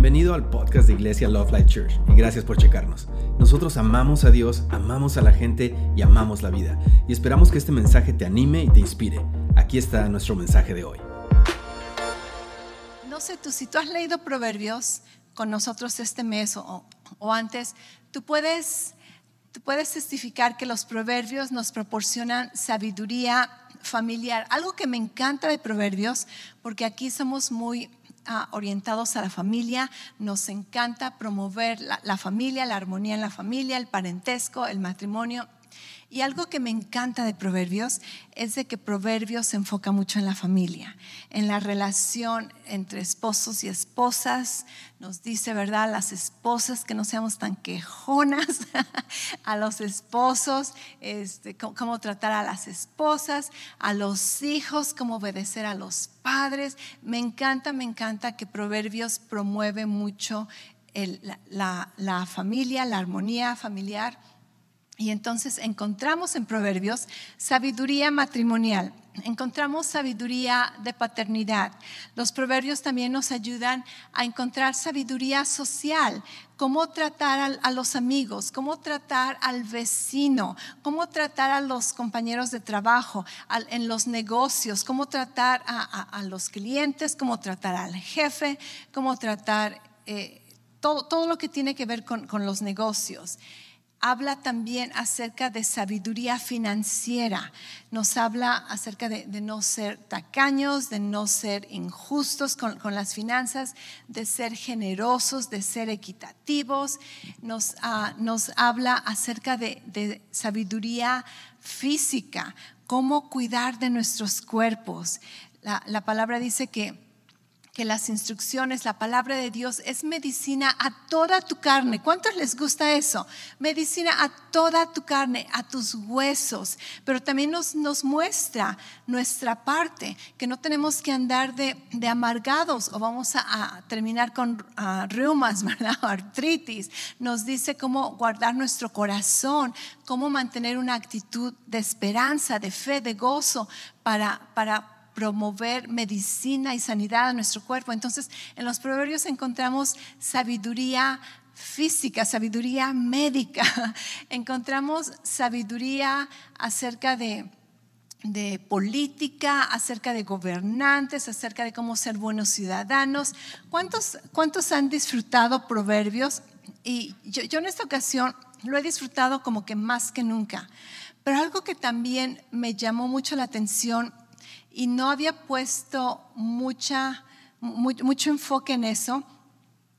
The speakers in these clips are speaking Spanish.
Bienvenido al podcast de Iglesia Love Life Church y gracias por checarnos. Nosotros amamos a Dios, amamos a la gente y amamos la vida. Y esperamos que este mensaje te anime y te inspire. Aquí está nuestro mensaje de hoy. No sé tú, si tú has leído Proverbios con nosotros este mes o, o antes, tú puedes, tú puedes testificar que los Proverbios nos proporcionan sabiduría familiar. Algo que me encanta de Proverbios, porque aquí somos muy ah, orientados a la familia, nos encanta promover la, la familia, la armonía en la familia, el parentesco, el matrimonio. Y algo que me encanta de Proverbios es de que Proverbios se enfoca mucho en la familia, en la relación entre esposos y esposas. Nos dice, ¿verdad? Las esposas que no seamos tan quejonas a los esposos, este, cómo, tratar a las esposas, a los hijos, cómo obedecer a los padres. Me encanta, me encanta que Proverbios promueve mucho la familia, la armonía familiar. Y entonces encontramos en Proverbios sabiduría matrimonial, encontramos sabiduría de paternidad. Los Proverbios también nos ayudan a encontrar sabiduría social, cómo tratar a, los amigos, cómo tratar al vecino, cómo tratar a los compañeros de trabajo, en los negocios, cómo tratar a, los clientes, cómo tratar al jefe, cómo tratar... eh, todo, todo lo que tiene que ver con los negocios habla también acerca de sabiduría financiera. Nos habla acerca de, no ser tacaños, de no ser injustos con, con las finanzas, de ser generosos, de ser equitativos. Nos, ah, nos habla acerca de, de sabiduría física, cómo cuidar de nuestros cuerpos. La, la palabra dice que que las instrucciones, la palabra de Dios es medicina a toda tu carne. ¿Cuántos les gusta eso? Medicina a toda tu carne, a tus huesos. Pero también nos, nos muestra nuestra parte, que no tenemos que andar de, de amargados o vamos a, terminar con ah, reumas, ¿verdad? Artritis. Nos dice cómo guardar nuestro corazón, cómo mantener una actitud de esperanza, de fe, de gozo para... para promover medicina y sanidad a nuestro cuerpo. Entonces, en los proverbios encontramos sabiduría física, sabiduría médica, encontramos sabiduría acerca de, de política, acerca de gobernantes, acerca de cómo ser buenos ciudadanos. ¿Cuántos, cuántos han disfrutado proverbios? Y yo, yo en esta ocasión lo he disfrutado como que más que nunca. Pero algo que también me llamó mucho la atención y no había puesto mucha, mu- mucho enfoque en eso,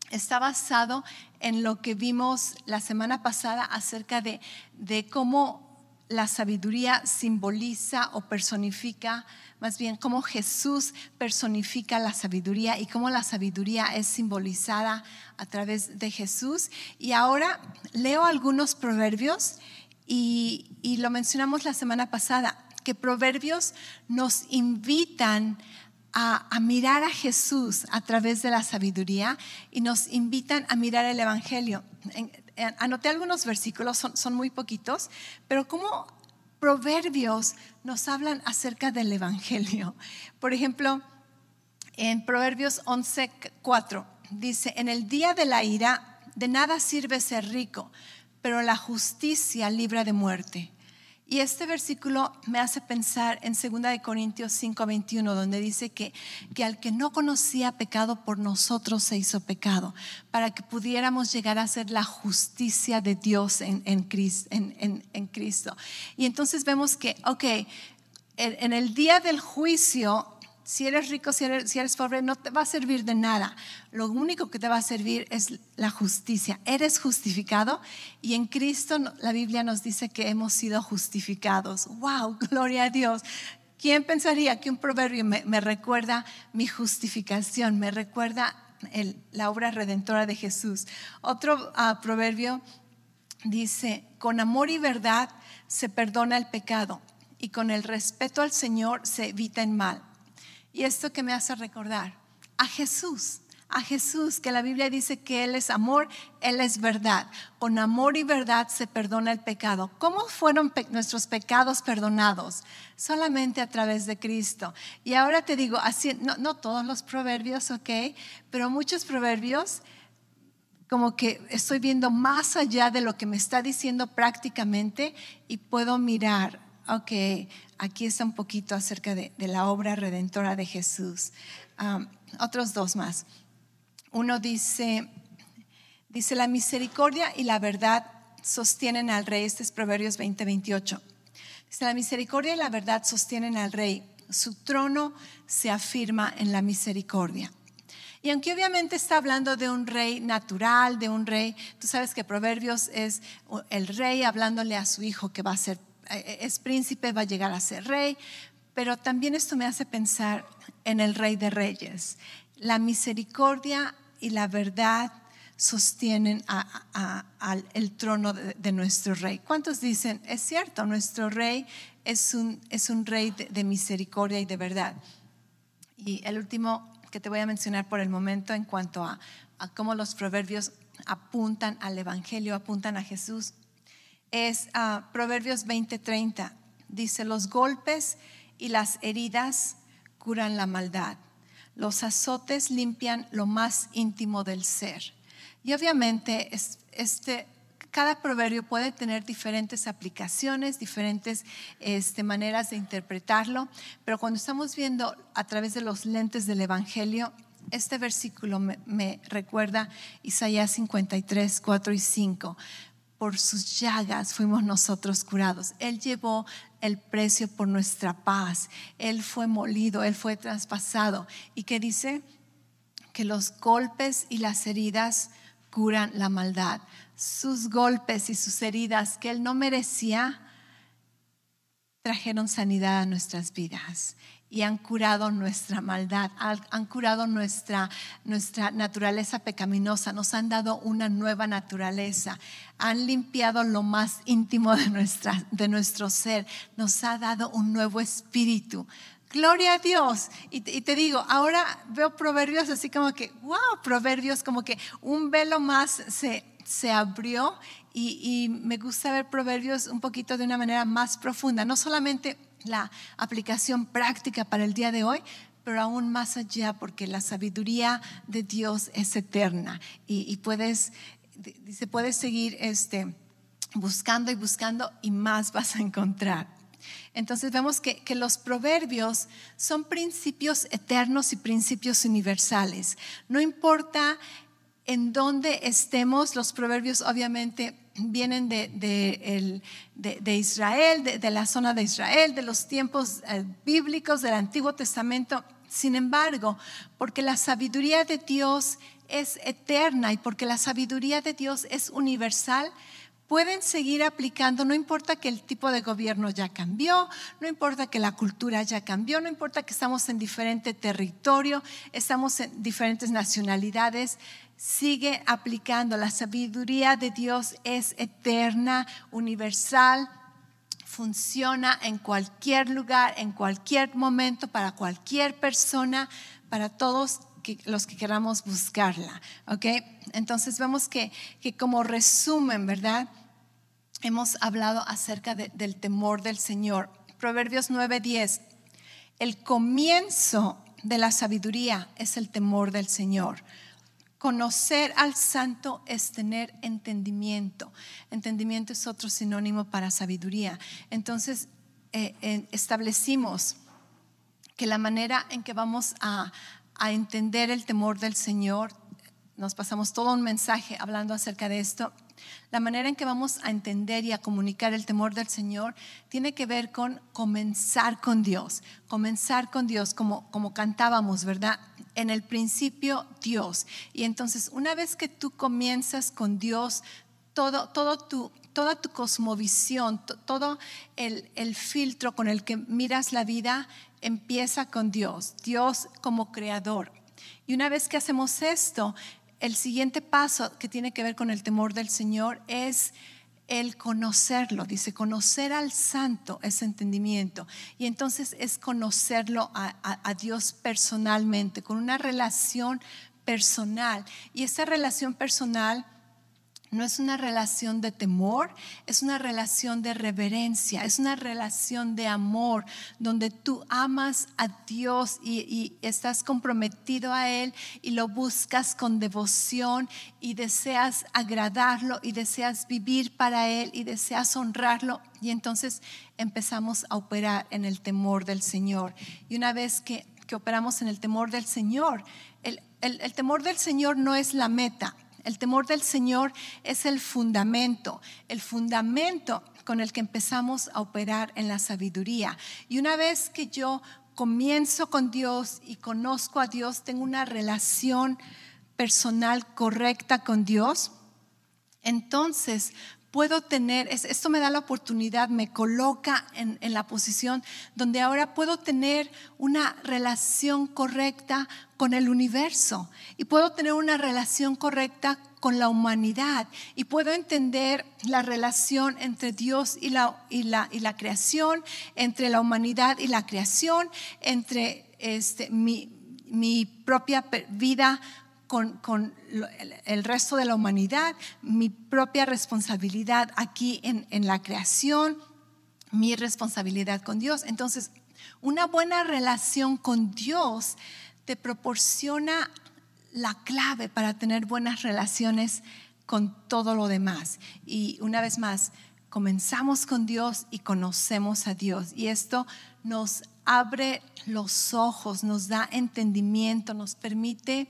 está basado en lo que vimos la semana pasada acerca de, de cómo la sabiduría simboliza o personifica, más bien cómo Jesús personifica la sabiduría y cómo la sabiduría es simbolizada a través de Jesús. Y ahora leo algunos proverbios y, y lo mencionamos la semana pasada, que proverbios nos invitan a, mirar a Jesús a través de la sabiduría y nos invitan a mirar el Evangelio. Anoté algunos versículos, son, son muy poquitos, pero como proverbios nos hablan acerca del Evangelio. Por ejemplo, en Proverbios 11:4 dice, en el día de la ira de nada sirve ser rico, pero la justicia libra de muerte. Y este versículo me hace pensar en 2 de Corintios 5:21, donde dice que, que al que no conocía pecado por nosotros se hizo pecado, para que pudiéramos llegar a ser la justicia de Dios en, en, en- Cristo. Y entonces vemos que, ok, en el día del juicio, si eres rico, si eres, si eres pobre, no te va a servir de nada. Lo único que te va a servir es la justicia. Eres justificado y en Cristo la Biblia nos dice que hemos sido justificados. ¡Wow! Gloria a Dios. ¿Quién pensaría que un proverbio me, recuerda mi justificación, me recuerda la obra redentora de Jesús? Otro ah, proverbio dice, con amor y verdad se perdona el pecado y con el respeto al Señor se evita el mal. Y esto que me hace recordar a Jesús, a Jesús, que la Biblia dice que Él es amor, Él es verdad. Con amor y verdad se perdona el pecado. ¿Cómo fueron nuestros pecados perdonados? Solamente a través de Cristo. Y ahora te digo, así, no, no todos los proverbios, ok, pero muchos proverbios como que estoy viendo más allá de lo que me está diciendo prácticamente y puedo mirar, ok, aquí está un poquito acerca de, la obra redentora de Jesús. otros dos más. Uno dice, dice, la misericordia y la verdad sostienen al rey. Este es Proverbios 20, 28. Dice, la misericordia y la verdad sostienen al rey. Su trono se afirma en la misericordia. Y aunque obviamente está hablando de un rey natural, de un rey, tú sabes que Proverbios es el rey hablándole a su hijo que va a ser, es príncipe, va a llegar a ser rey, pero también esto me hace pensar en el rey de reyes. La misericordia y la verdad sostienen el trono de, nuestro rey. ¿Cuántos dicen, es cierto, nuestro rey es un rey de, misericordia y de verdad? Y el último que te voy a mencionar por el momento en cuanto a, cómo los proverbios apuntan al Evangelio, apuntan a Jesús, es uh, Proverbios 20:30. Dice, los golpes y las heridas curan la maldad los azotes limpian lo más íntimo del ser. Y obviamente este, cada proverbio puede tener diferentes aplicaciones, diferentes este, maneras de interpretarlo, pero cuando estamos viendo a través de los lentes del Evangelio, este versículo me, me recuerda Isaías 53, 4 y 5 por sus llagas fuimos nosotros curados. Él llevó el precio por nuestra paz. Él fue molido, Él fue traspasado. ¿Y qué dice? Que los golpes y las heridas curan la maldad. Sus golpes y sus heridas que Él no merecía trajeron sanidad a nuestras vidas y han curado nuestra maldad, han curado nuestra, nuestra naturaleza pecaminosa, nos han dado una nueva naturaleza, han limpiado lo más íntimo de, nuestra, de nuestro ser, nos ha dado un nuevo espíritu. Gloria a Dios. Y, te digo, ahora veo proverbios así como que, wow, proverbios como que un velo más se, se abrió y, y me gusta ver proverbios un poquito de una manera más profunda, no solamente la aplicación práctica para el día de hoy, pero aún más allá, porque la sabiduría de Dios es eterna y, puedes, dice, puedes seguir este, buscando y buscando y más vas a encontrar. Entonces vemos que, que, los proverbios son principios eternos y principios universales. No importa en dónde estemos, los proverbios obviamente vienen de, Israel, de, la zona de Israel, de los tiempos eh, bíblicos del Antiguo Testamento. Sin embargo, porque la sabiduría de Dios es eterna y porque la sabiduría de Dios es universal, pueden seguir aplicando, no importa que el tipo de gobierno ya cambió, no importa que la cultura ya cambió, no importa que estamos en diferente territorio, estamos en diferentes nacionalidades, sigue aplicando. La sabiduría de Dios es eterna, universal, funciona en cualquier lugar, en cualquier momento, para cualquier persona, para todos los que queramos buscarla. ¿Ok? Entonces vemos que, que como resumen, ¿verdad? Hemos hablado acerca del temor del Señor. Proverbios 9:10. El comienzo de la sabiduría es el temor del Señor. Conocer al santo es tener entendimiento. Entendimiento es otro sinónimo para sabiduría. Entonces, eh, establecimos que la manera en que vamos a entender el temor del Señor, nos pasamos todo un mensaje hablando acerca de esto, la manera en que vamos a entender y a comunicar el temor del Señor tiene que ver con comenzar con Dios, comenzar con Dios como, como cantábamos, ¿verdad? En el principio Dios. Y entonces una vez que tú comienzas con Dios, todo, todo tu, toda tu cosmovisión, todo el, el filtro con el que miras la vida empieza con Dios, Dios como creador. Y una vez que hacemos esto, el siguiente paso que tiene que ver con el temor del Señor es el conocerlo. Dice, conocer al santo es entendimiento. Y entonces es conocerlo a, Dios personalmente, con una relación personal. Y esta relación personal no es una relación de temor, es una relación de reverencia, es una relación de amor, donde tú amas a Dios y, estás comprometido a Él y lo buscas con devoción y deseas agradarlo y deseas vivir para Él y deseas honrarlo. Y entonces empezamos a operar en el temor del Señor. Y una vez que, operamos en el temor del Señor, el temor del Señor no es la meta el temor del Señor es el fundamento, el fundamento con el que empezamos a operar en la sabiduría. Y una vez que yo comienzo con Dios y conozco a Dios, tengo una relación personal correcta con Dios, entonces puedo tener, esto me da la oportunidad, me coloca en, la posición donde ahora puedo tener una relación correcta con el universo y puedo tener una relación correcta con la humanidad y puedo entender la relación entre Dios y la, y la, y la creación, entre la humanidad y la creación, entre este, mi, mi propia vida con, el resto de la humanidad, mi propia responsabilidad aquí en, en la creación, mi responsabilidad con Dios. Entonces, una buena relación con Dios te proporciona la clave para tener buenas relaciones con todo lo demás. Y una vez más, comenzamos con Dios y conocemos a Dios. Y esto nos abre los ojos, nos da entendimiento, nos permite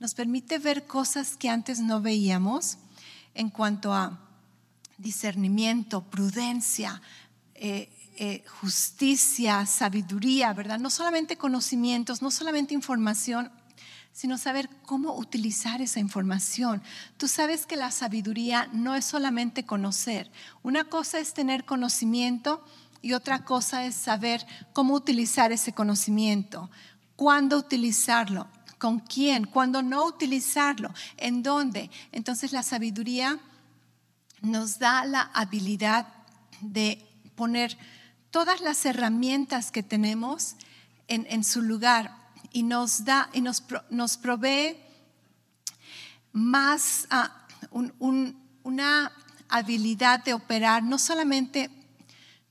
nos permite ver cosas que antes no veíamos en cuanto a discernimiento, prudencia, eh, eh, justicia, sabiduría, ¿verdad? No solamente conocimientos, no solamente información, sino saber cómo utilizar esa información. Tú sabes que la sabiduría no es solamente conocer. Una cosa es tener conocimiento y otra cosa es saber cómo utilizar ese conocimiento, cuándo utilizarlo con quién, cuándo no utilizarlo, en dónde. Entonces la sabiduría nos da la habilidad de poner todas las herramientas que tenemos en, su lugar y nos da y nos, nos provee más ah, una habilidad de operar no solamente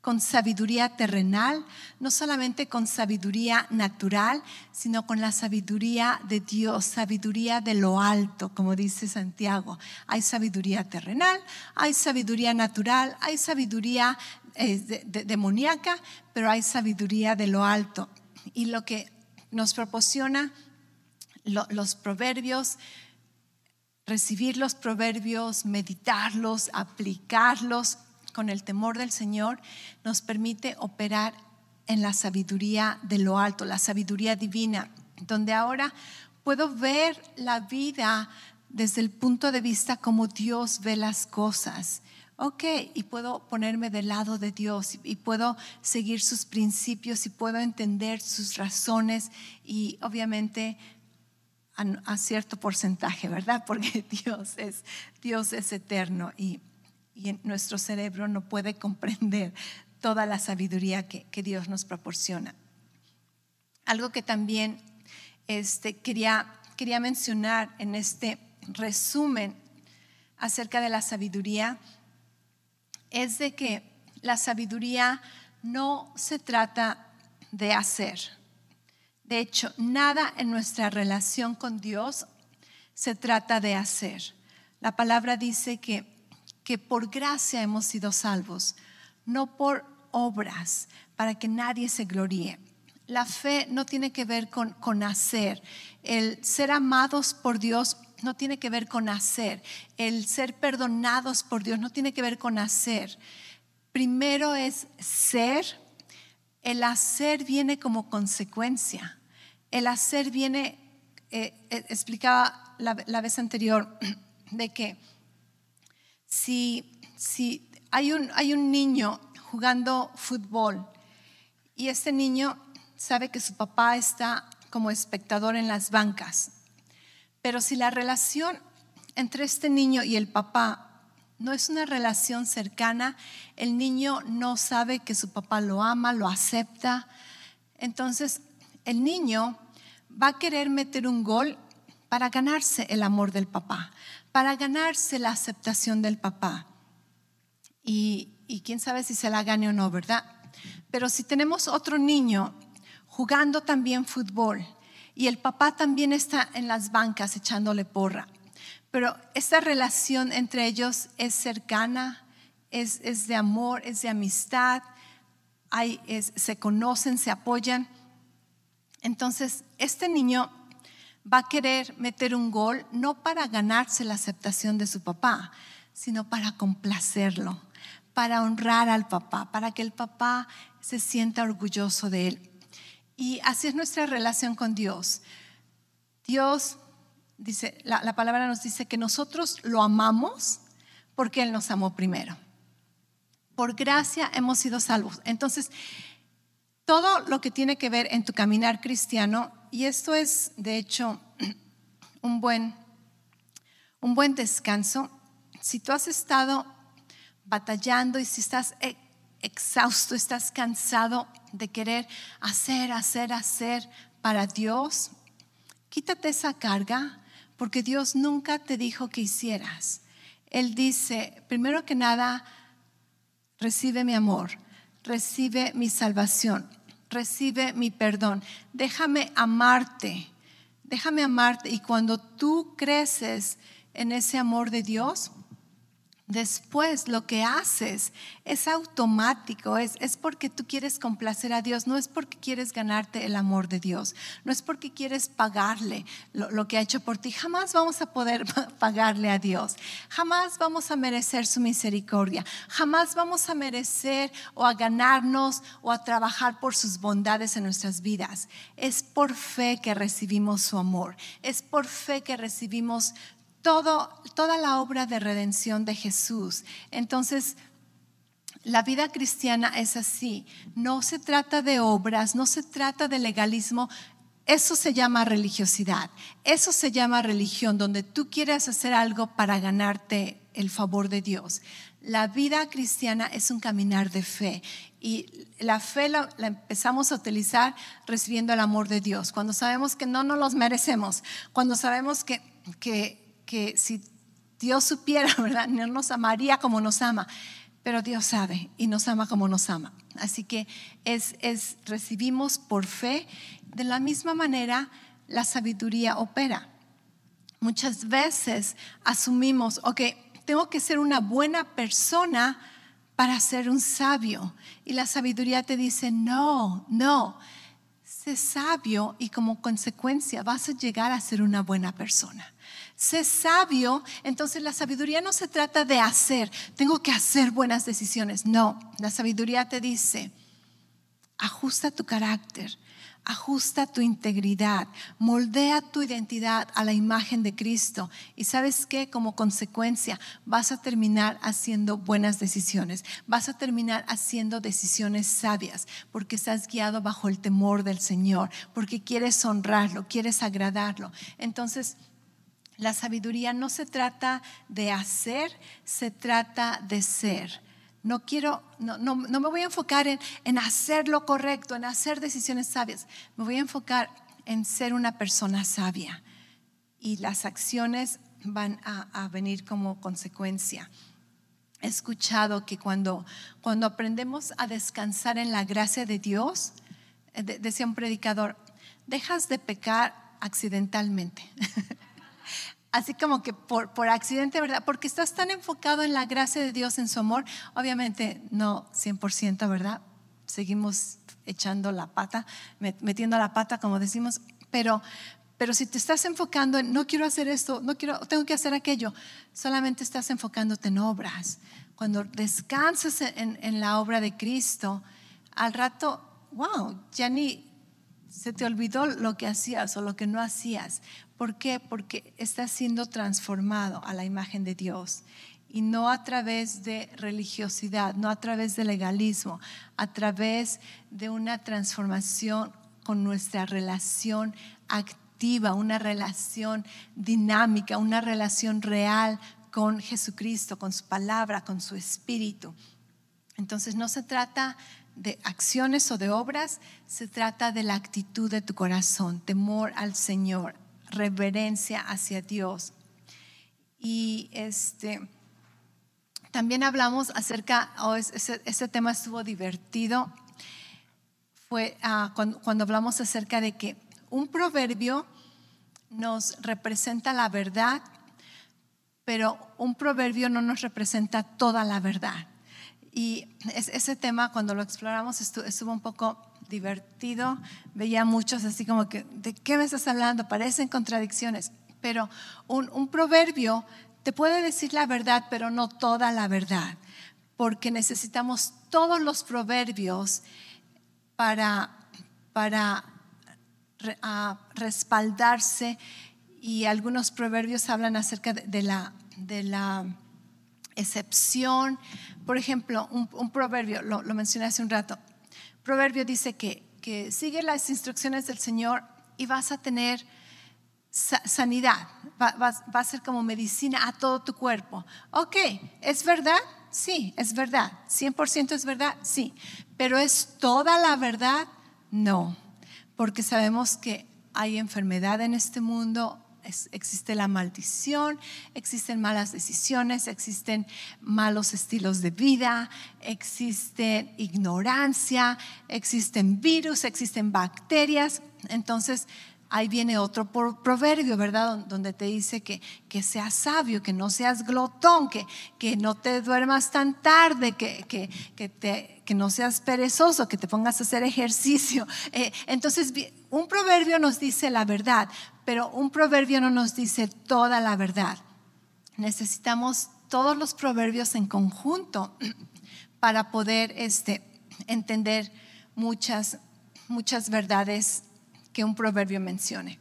con sabiduría terrenal, no solamente con sabiduría natural, sino con la sabiduría de Dios, sabiduría de lo alto, como dice Santiago. Hay sabiduría terrenal, hay sabiduría natural, hay sabiduría eh, demoníaca, pero hay sabiduría de lo alto. Y lo que nos proporciona los proverbios, recibir los proverbios, meditarlos, aplicarlos, con el temor del Señor nos permite operar en la sabiduría de lo alto, la sabiduría divina, donde ahora puedo ver la vida desde el punto de vista como Dios ve las cosas. Ok, y puedo ponerme del lado de Dios y puedo seguir sus principios y puedo entender sus razones y obviamente a, cierto porcentaje, ¿verdad? Porque Dios es, Dios es eterno y y nuestro cerebro no puede comprender toda la sabiduría que, Dios nos proporciona. Algo que también este, quería, quería mencionar en este resumen acerca de la sabiduría es de que la sabiduría no se trata de hacer. De hecho, nada en nuestra relación con Dios se trata de hacer. La palabra dice que que por gracia hemos sido salvos, no por obras, para que nadie se gloríe. La fe no tiene que ver con, con hacer. El ser amados por Dios no tiene que ver con hacer. El ser perdonados por Dios no tiene que ver con hacer. Primero es ser. El hacer viene como consecuencia. El hacer viene, eh, eh, explicaba la, la vez anterior, de que si, si hay, un, hay un niño jugando fútbol y este niño sabe que su papá está como espectador en las bancas, pero si la relación entre este niño y el papá no es una relación cercana, el niño no sabe que su papá lo ama, lo acepta, entonces el niño va a querer meter un gol, para ganarse el amor del papá, para ganarse la aceptación del papá. Y, quién sabe si se la gane o no, ¿verdad? Pero si tenemos otro niño jugando también fútbol y el papá también está en las bancas echándole porra, pero esta relación entre ellos es cercana, es, de amor, es de amistad, se conocen, se apoyan. Entonces, este niño va a querer meter un gol no para ganarse la aceptación de su papá, sino para complacerlo, para honrar al papá, para que el papá se sienta orgulloso de él. Y así es nuestra relación con Dios. Dios dice, la, palabra nos dice que nosotros lo amamos porque Él nos amó primero. Por gracia hemos sido salvos. Entonces, todo lo que tiene que ver en tu caminar cristiano, y esto es de hecho un buen, un buen descanso, si tú has estado batallando y si estás e, exhausto, estás cansado de querer hacer, hacer, hacer para Dios, quítate esa carga porque Dios nunca te dijo que hicieras. Él dice, primero que nada, recibe mi amor, recibe mi salvación, recibe mi perdón, déjame amarte, déjame amarte. Y cuando tú creces en ese amor de Dios, Después lo que haces es automático, es, es, porque tú quieres complacer a Dios, no es porque quieres ganarte el amor de Dios, no es porque quieres pagarle lo, lo, que ha hecho por ti. Jamás vamos a poder pagarle a Dios, jamás vamos a merecer su misericordia, jamás vamos a merecer o a ganarnos o a trabajar por sus bondades en nuestras vidas. Es por fe que recibimos su amor, es por fe que recibimos toda la obra de redención de Jesús. Entonces, la vida cristiana es así. No se trata de obras, no se trata de legalismo. Eso se llama religiosidad. Eso se llama religión, donde tú quieres hacer algo para ganarte el favor de Dios. La vida cristiana es un caminar de fe y la fe la, empezamos a utilizar recibiendo el amor de Dios, cuando sabemos que no nos los merecemos, cuando sabemos que, que que si Dios supiera, ¿verdad? No nos amaría como nos ama, pero Dios sabe y nos ama como nos ama. Así que es, es recibimos por fe. De la misma manera, la sabiduría opera. Muchas veces asumimos, ok, tengo que ser una buena persona para ser un sabio. Y la sabiduría te dice, no, no, sé sabio y como consecuencia vas a llegar a ser una buena persona sé sabio, entonces la sabiduría no se trata de hacer, tengo que hacer buenas decisiones. No, la sabiduría te dice, ajusta tu carácter, ajusta tu integridad, moldea tu identidad a la imagen de Cristo. Y sabes que como consecuencia vas a terminar haciendo buenas decisiones, vas a terminar haciendo decisiones sabias, porque estás guiado bajo el temor del Señor, porque quieres honrarlo, quieres agradarlo. Entonces, la sabiduría no se trata de hacer, se trata de ser. No quiero, no, no, me voy a enfocar en, en, hacer lo correcto, en hacer decisiones sabias. Me voy a enfocar en ser una persona sabia. Y las acciones van a, venir como consecuencia. He escuchado que cuando, cuando aprendemos a descansar en la gracia de Dios, eh, decía un predicador, dejas de pecar accidentalmente. así como que por, por accidente, ¿verdad? Porque estás tan enfocado en la gracia de Dios, en su amor, obviamente no 100%, ¿verdad? Seguimos echando la pata, metiendo la pata, como decimos, pero, pero si te estás enfocando en no quiero hacer esto, no quiero, tengo que hacer aquello, solamente estás enfocándote en obras. Cuando descansas en, en la obra de Cristo, al rato, wow, ya ni se te olvidó lo que hacías o lo que no hacías. ¿Por qué? Porque estás siendo transformado a la imagen de Dios y no a través de religiosidad, no a través de legalismo, a través de una transformación con nuestra relación activa, una relación dinámica, una relación real con Jesucristo, con su palabra, con su espíritu. Entonces no se trata de acciones o de obras, se trata de la actitud de tu corazón, temor al Señor, reverencia hacia Dios. Y este, también hablamos acerca, oh, ese, tema estuvo divertido, fue ah, cuando, cuando hablamos acerca de que un proverbio nos representa la verdad, pero un proverbio no nos representa toda la verdad. Y ese tema, cuando lo exploramos, estuvo, un poco divertido. Veía muchos así como que, ¿de qué me estás hablando? Parecen contradicciones. Pero un, proverbio te puede decir la verdad, pero no toda la verdad. Porque necesitamos todos los proverbios para, para respaldarse y algunos proverbios hablan acerca de, la, de la excepción. Por ejemplo, un, proverbio, lo, mencioné hace un rato, proverbio dice que, que sigue las instrucciones del Señor y vas a tener sanidad, va, va, a ser como medicina a todo tu cuerpo. Ok, ¿es verdad? Sí, es verdad. ¿100% es verdad? Sí. ¿Pero es toda la verdad? No, porque sabemos que hay enfermedad en este mundo, existe la maldición, existen malas decisiones, existen malos estilos de vida, existe ignorancia, existen virus, existen bacterias. Entonces, ahí viene otro proverbio, ¿verdad? Donde te dice que, que seas sabio, que no seas glotón, que, que no te duermas tan tarde, que, que, que, te, que no seas perezoso, que te pongas a hacer ejercicio. Eh, entonces, un proverbio nos dice la verdad, pero un proverbio no nos dice toda la verdad. Necesitamos todos los proverbios en conjunto para poder este, entender muchas, muchas verdades que un proverbio mencione.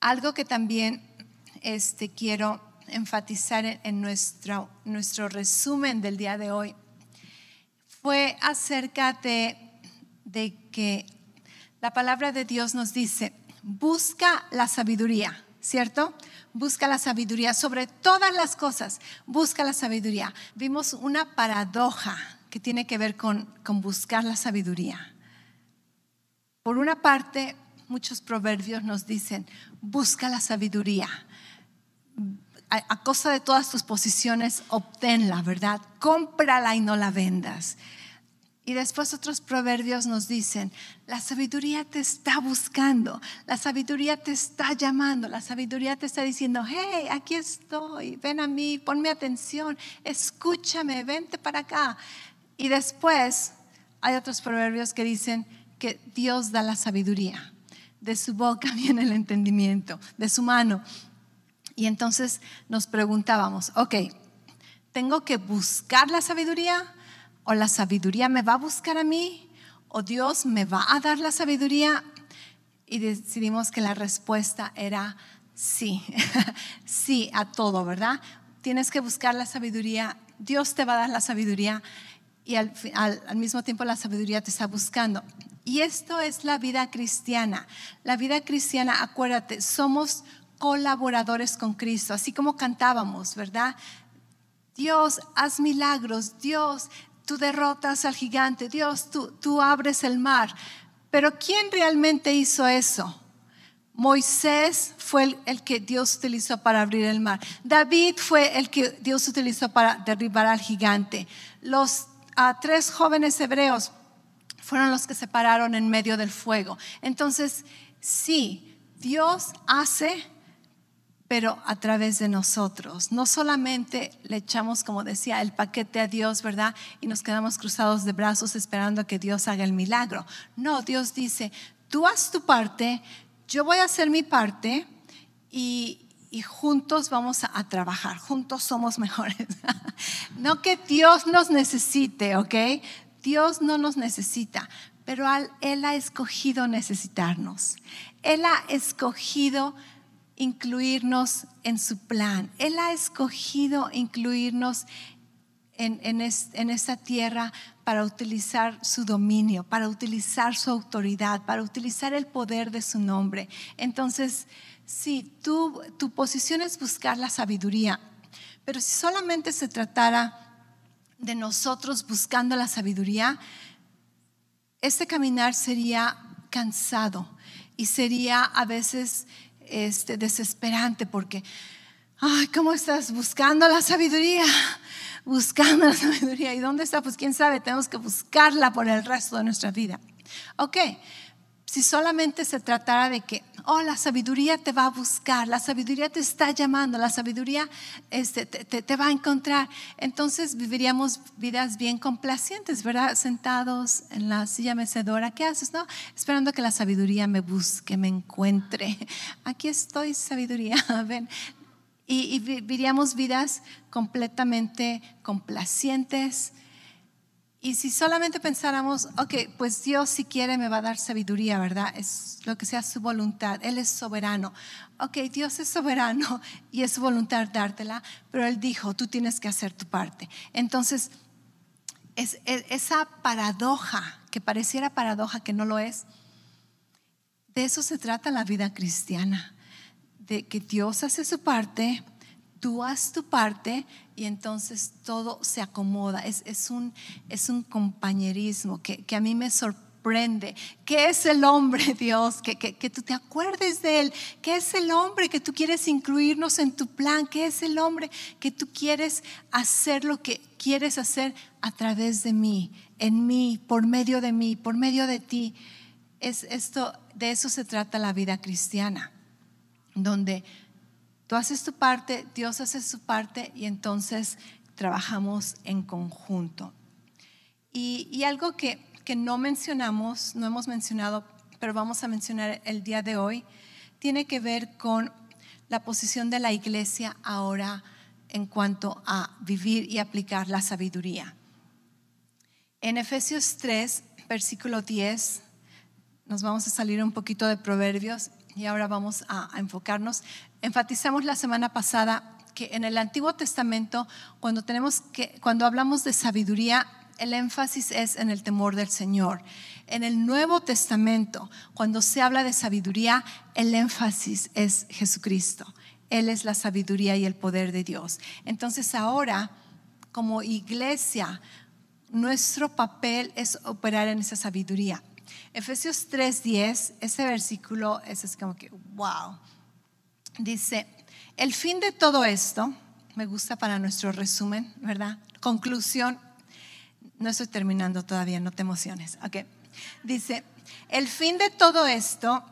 Algo que también este, quiero enfatizar en, nuestro, nuestro resumen del día de hoy fue acerca de, que la palabra de Dios nos dice, busca la sabiduría, ¿cierto? Busca la sabiduría sobre todas las cosas, busca la sabiduría. Vimos una paradoja que tiene que ver con, con buscar la sabiduría. Por una parte, muchos proverbios nos dicen, busca la sabiduría. A, a costa de todas tus posiciones, obténla, ¿verdad? Cómprala y no la vendas. Y después otros proverbios nos dicen, la sabiduría te está buscando, la sabiduría te está llamando, la sabiduría te está diciendo, hey, aquí estoy, ven a mí, ponme atención, escúchame, vente para acá. Y después hay otros proverbios que dicen que Dios da la sabiduría, de su boca viene el entendimiento, de su mano. Y entonces nos preguntábamos, ok, ¿tengo que buscar la sabiduría? o la sabiduría me va a buscar a mí o Dios me va a dar la sabiduría. Y decidimos que la respuesta era sí, sí a todo, ¿verdad? Tienes que buscar la sabiduría, Dios te va a dar la sabiduría y al, mismo tiempo la sabiduría te está buscando. Y esto es la vida cristiana. La vida cristiana, acuérdate, somos colaboradores con Cristo, así como cantábamos, ¿verdad? Dios, haz milagros, Dios, tú derrotas al gigante, Dios, tú, tú abres el mar. Pero ¿quién realmente hizo eso? Moisés fue el, que Dios utilizó para abrir el mar. David fue el que Dios utilizó para derribar al gigante. Los tres jóvenes hebreos fueron los que se pararon en medio del fuego. Entonces, sí, Dios hace pero a través de nosotros. No solamente le echamos, como decía, el paquete a Dios, ¿verdad? Y nos quedamos cruzados de brazos esperando a que Dios haga el milagro. No, Dios dice, tú haz tu parte, yo voy a hacer mi parte y, juntos vamos a, trabajar, juntos somos mejores. no que Dios nos necesite, ¿ok? Dios no nos necesita, pero Él ha escogido necesitarnos. Él ha escogido incluirnos en su plan. Él ha escogido incluirnos en, en, esta tierra para utilizar su dominio, para utilizar su autoridad, para utilizar el poder de su nombre. Entonces, si tu posición es buscar la sabiduría, pero si solamente se tratara de nosotros buscando la sabiduría, este caminar sería cansado y sería a veces este, desesperante porque, ay, ¿cómo estás buscando la sabiduría? Buscando la sabiduría. ¿Y dónde está? Pues quién sabe, tenemos que buscarla por el resto de nuestra vida. Ok, si solamente se tratara de que, oh, la sabiduría te va a buscar, la sabiduría te está llamando, la sabiduría este, te, va a encontrar, entonces viviríamos vidas bien complacientes, ¿verdad? Sentados en la silla mecedora, ¿qué haces? No, esperando que la sabiduría me busque, me encuentre. Aquí estoy, sabiduría, ven. Y, y viviríamos vidas completamente complacientes, y si solamente pensáramos, ok, pues Dios si quiere me va a dar sabiduría, ¿verdad? Es lo que sea su voluntad. Él es soberano. Ok, Dios es soberano y es su voluntad dártela, pero Él dijo, tú tienes que hacer tu parte. Entonces, es, esa paradoja, que pareciera paradoja, que no lo es, de eso se trata la vida cristiana, de que Dios hace su parte, tú haz tu parte y entonces todo se acomoda. Es, es, un, es un compañerismo que, que, a mí me sorprende. ¿Qué es el hombre, Dios? Que, que, que, tú te acuerdes de él. ¿Qué es el hombre que tú quieres incluirnos en tu plan? ¿Qué es el hombre que tú quieres hacer lo que quieres hacer a través de mí, en mí, por medio de mí, por medio de ti? Es esto, de eso se trata la vida cristiana, donde Tú haces tu parte, Dios hace su parte y entonces trabajamos en conjunto. Y, algo que, que no mencionamos, no hemos mencionado, pero vamos a mencionar el día de hoy, tiene que ver con la posición de la iglesia ahora en cuanto a vivir y aplicar la sabiduría. En Efesios 3, versículo 10, nos vamos a salir un poquito de Proverbios y ahora vamos a, enfocarnos. Enfatizamos la semana pasada que en el Antiguo Testamento, cuando, tenemos que, cuando hablamos de sabiduría, el énfasis es en el temor del Señor. En el Nuevo Testamento, cuando se habla de sabiduría, el énfasis es Jesucristo. Él es la sabiduría y el poder de Dios. Entonces ahora, como iglesia, nuestro papel es operar en esa sabiduría. Efesios 3:10, ese versículo es como que, wow. Dice, el fin de todo esto, me gusta para nuestro resumen, ¿verdad? Conclusión, no estoy terminando todavía, no te emociones, ¿ok? Dice, el fin de todo esto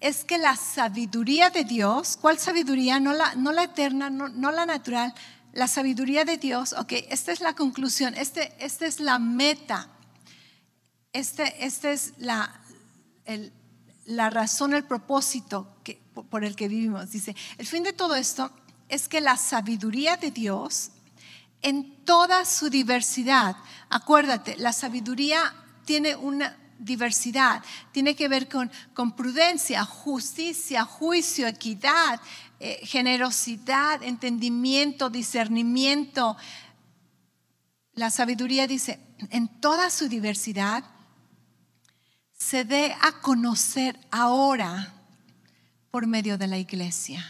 es que la sabiduría de Dios, ¿cuál sabiduría? No la, no la eterna, no, no, la natural, la sabiduría de Dios, ok, esta es la conclusión, este, esta es la meta este, esta es la, la razón, el propósito que, por el que vivimos. Dice, el fin de todo esto es que la sabiduría de Dios en toda su diversidad, acuérdate, la sabiduría tiene una diversidad, tiene que ver con, con prudencia, justicia, juicio, equidad, eh, generosidad, entendimiento, discernimiento. La sabiduría dice, en toda su diversidad, se dé a conocer ahora por medio de la iglesia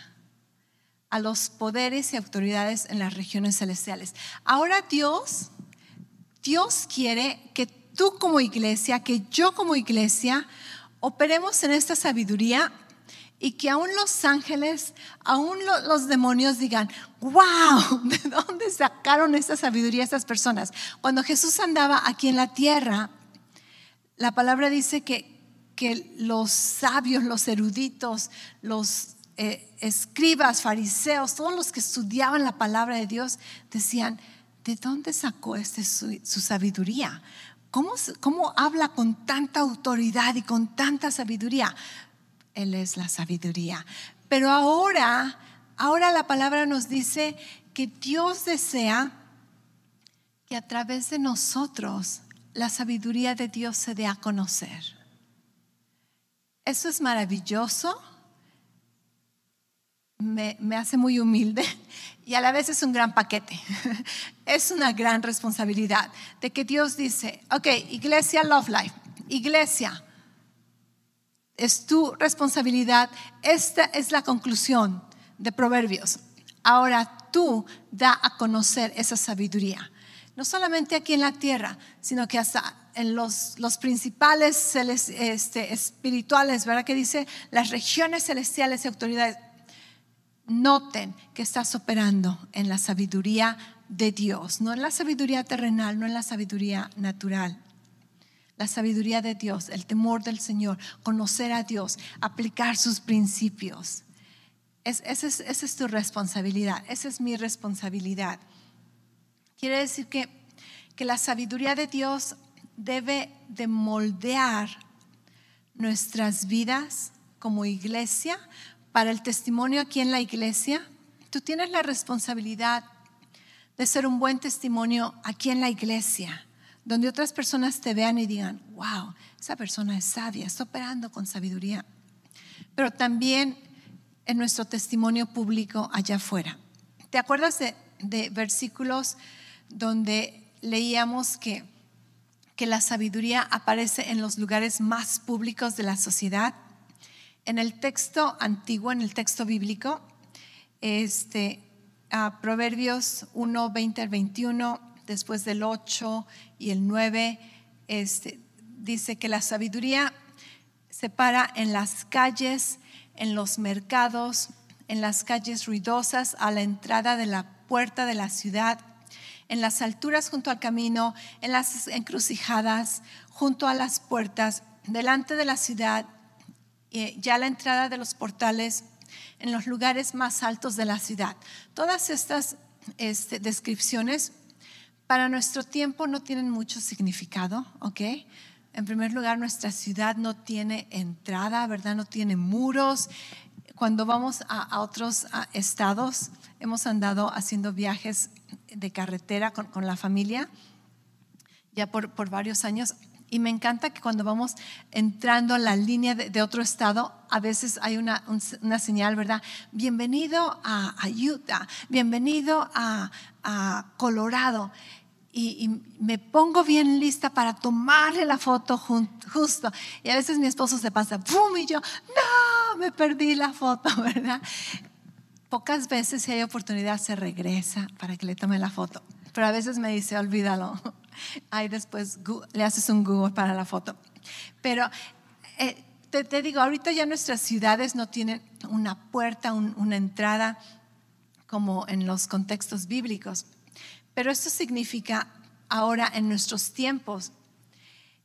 a los poderes y autoridades en las regiones celestiales. Ahora Dios, Dios quiere que tú como iglesia, que yo como iglesia, operemos en esta sabiduría y que aún los ángeles, aún los demonios digan, wow, ¿de dónde sacaron esta sabiduría estas personas? Cuando Jesús andaba aquí en la tierra, la palabra dice que, que los sabios, los eruditos, los eh, escribas, fariseos, todos los que estudiaban la palabra de Dios, decían, ¿de dónde sacó este su, sabiduría? ¿Cómo, ¿Cómo habla con tanta autoridad y con tanta sabiduría? Él es la sabiduría. Pero ahora, ahora la palabra nos dice que Dios desea que a través de nosotros la sabiduría de Dios se dé a conocer. Eso es maravilloso, me, hace muy humilde y a la vez es un gran paquete. Es una gran responsabilidad de que Dios dice, ok, iglesia Love Life, iglesia, es tu responsabilidad. Esta es la conclusión de Proverbios. Ahora tú da a conocer esa sabiduría no solamente aquí en la tierra, sino que hasta en los, los principales este, espirituales, ¿verdad? Que dice las regiones celestiales y autoridades. Noten que estás operando en la sabiduría de Dios, no en la sabiduría terrenal, no en la sabiduría natural. La sabiduría de Dios, el temor del Señor, conocer a Dios, aplicar sus principios. esa es tu responsabilidad, esa es mi responsabilidad. Quiere decir que, que la sabiduría de Dios debe de moldear nuestras vidas como iglesia para el testimonio aquí en la iglesia. Tú tienes la responsabilidad de ser un buen testimonio aquí en la iglesia, donde otras personas te vean y digan, wow, esa persona es sabia, está operando con sabiduría. Pero también en nuestro testimonio público allá afuera. ¿Te acuerdas de, de versículos donde leíamos que, que la sabiduría aparece en los lugares más públicos de la sociedad. En el texto antiguo, en el texto bíblico, este, Proverbios 1, 20 al 21, después del 8 y el 9, este, dice que la sabiduría se para en las calles, en los mercados, en las calles ruidosas, a la entrada de la puerta de la ciudad en las alturas junto al camino, en las encrucijadas, junto a las puertas, delante de la ciudad, ya a la entrada de los portales, en los lugares más altos de la ciudad. Todas estas este, descripciones para nuestro tiempo no tienen mucho significado, ¿ok? En primer lugar, nuestra ciudad no tiene entrada, ¿verdad? No tiene muros. Cuando vamos a, otros estados, hemos andado haciendo viajes de carretera con, la familia ya por, varios años. Y me encanta que cuando vamos entrando a la línea de, otro estado, a veces hay una, señal, ¿verdad? Bienvenido a, Utah, bienvenido a, Colorado. Y, me pongo bien lista para tomarle la foto justo. Y a veces mi esposo se pasa, ¡pum! Y yo, no, me perdí la foto, ¿verdad? Pocas veces si hay oportunidad se regresa para que le tome la foto, pero a veces me dice, olvídalo. Ahí después le haces un Google para la foto. Pero eh, te, digo, ahorita ya nuestras ciudades no tienen una puerta, una entrada como en los contextos bíblicos. Pero esto significa ahora en nuestros tiempos,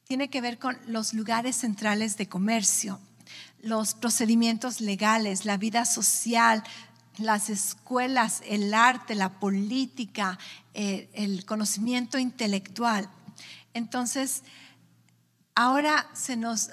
tiene que ver con los lugares centrales de comercio, los procedimientos legales, la vida social, las escuelas, el arte, la política, eh, el conocimiento intelectual. Entonces, ahora se nos,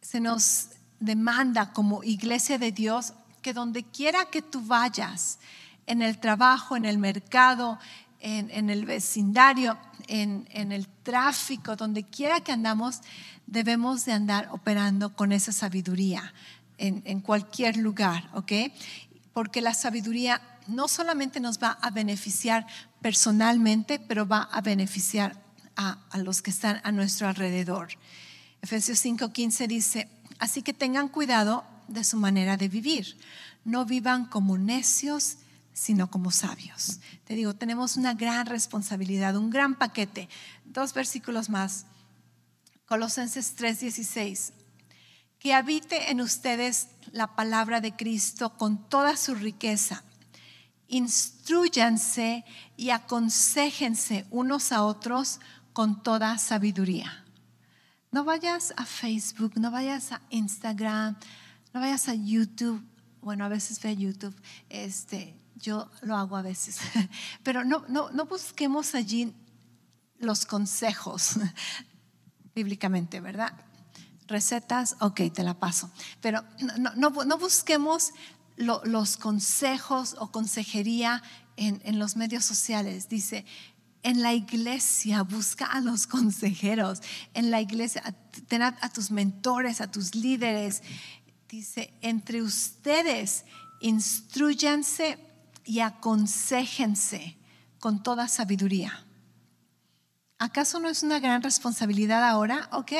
se nos demanda como iglesia de Dios que donde quiera que tú vayas, en el trabajo, en el mercado, en, el vecindario, en, el tráfico, donde quiera que andamos, debemos de andar operando con esa sabiduría en, en cualquier lugar, ¿ok? porque la sabiduría no solamente nos va a beneficiar personalmente, pero va a beneficiar a, los que están a nuestro alrededor. Efesios 5:15 dice, así que tengan cuidado de su manera de vivir. No vivan como necios, sino como sabios. Te digo, tenemos una gran responsabilidad, un gran paquete. Dos versículos más. Colosenses 3:16 que habite en ustedes la palabra de Cristo con toda su riqueza. Instruyanse y aconsejense unos a otros con toda sabiduría. No vayas a Facebook, no vayas a Instagram, no vayas a YouTube. Bueno, a veces ve a YouTube. Este, yo lo hago a veces. Pero no, no, no busquemos allí los consejos bíblicamente, ¿verdad? recetas, ok, te la paso. Pero no, busquemos los consejos o consejería en, los medios sociales. Dice, en la iglesia busca a los consejeros, en la iglesia ten a, tus mentores, a tus líderes. Dice, entre ustedes instruyanse y aconsejense con toda sabiduría. ¿Acaso no es una gran responsabilidad ahora? Ok,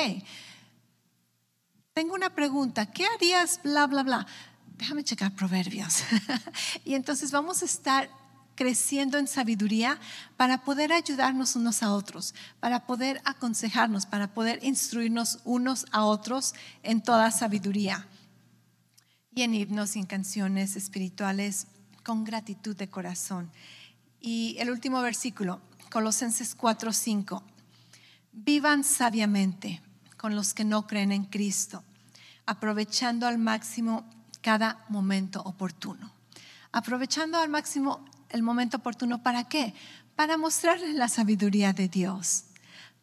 tengo una pregunta, ¿qué harías? Bla, bla, bla. Déjame checar proverbios. y entonces vamos a estar creciendo en sabiduría para poder ayudarnos unos a otros, para poder aconsejarnos, para poder instruirnos unos a otros en toda sabiduría. Y en himnos y en canciones espirituales con gratitud de corazón. Y el último versículo, Colosenses 4:5. Vivan sabiamente con los que no creen en Cristo, aprovechando al máximo cada momento oportuno. Aprovechando al máximo el momento oportuno, ¿para qué? Para mostrarles la sabiduría de Dios,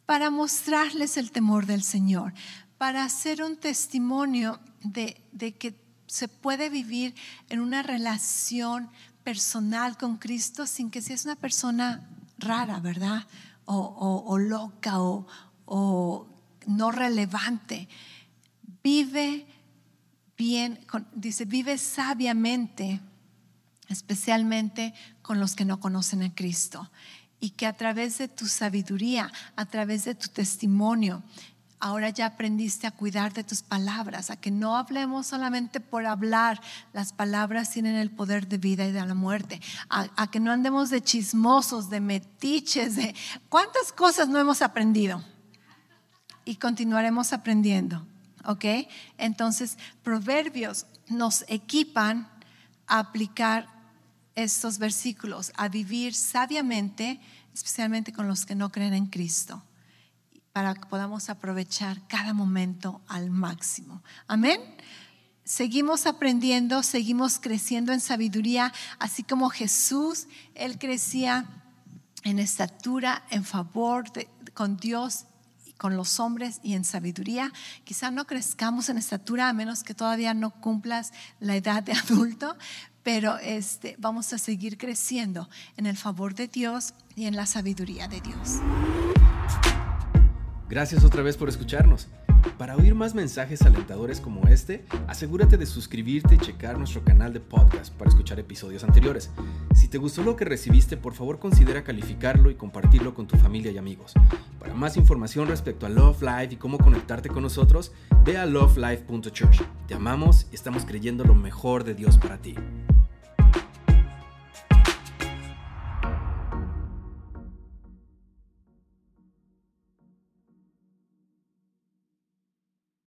para mostrarles el temor del Señor, para hacer un testimonio de, de que se puede vivir en una relación personal con Cristo sin que seas una persona rara, ¿verdad? O, loca o, o, no relevante. Vive bien, dice, vive sabiamente, especialmente con los que no conocen a Cristo. Y que a través de tu sabiduría, a través de tu testimonio, ahora ya aprendiste a cuidar de tus palabras, a que no hablemos solamente por hablar. Las palabras tienen el poder de vida y de la muerte. A, que no andemos de chismosos, de metiches, de cuántas cosas no hemos aprendido. Y continuaremos aprendiendo. ¿Ok? Entonces, proverbios nos equipan a aplicar estos versículos, a vivir sabiamente, especialmente con los que no creen en Cristo para que podamos aprovechar cada momento al máximo. Amén. Seguimos aprendiendo, seguimos creciendo en sabiduría, así como Jesús, Él crecía en estatura, en favor con Dios con los hombres y en sabiduría. Quizá no crezcamos en estatura a menos que todavía no cumplas la edad de adulto, pero este, vamos a seguir creciendo en el favor de Dios y en la sabiduría de Dios. Gracias otra vez por escucharnos. Para oír más mensajes alentadores como este, asegúrate de suscribirte y checar nuestro canal de podcast para escuchar episodios anteriores. Si te gustó lo que recibiste, por favor considera calificarlo y compartirlo con tu familia y amigos. Para más información respecto a Love Life y cómo conectarte con nosotros, ve a lovelife.church. Te amamos y estamos creyendo lo mejor de Dios para ti.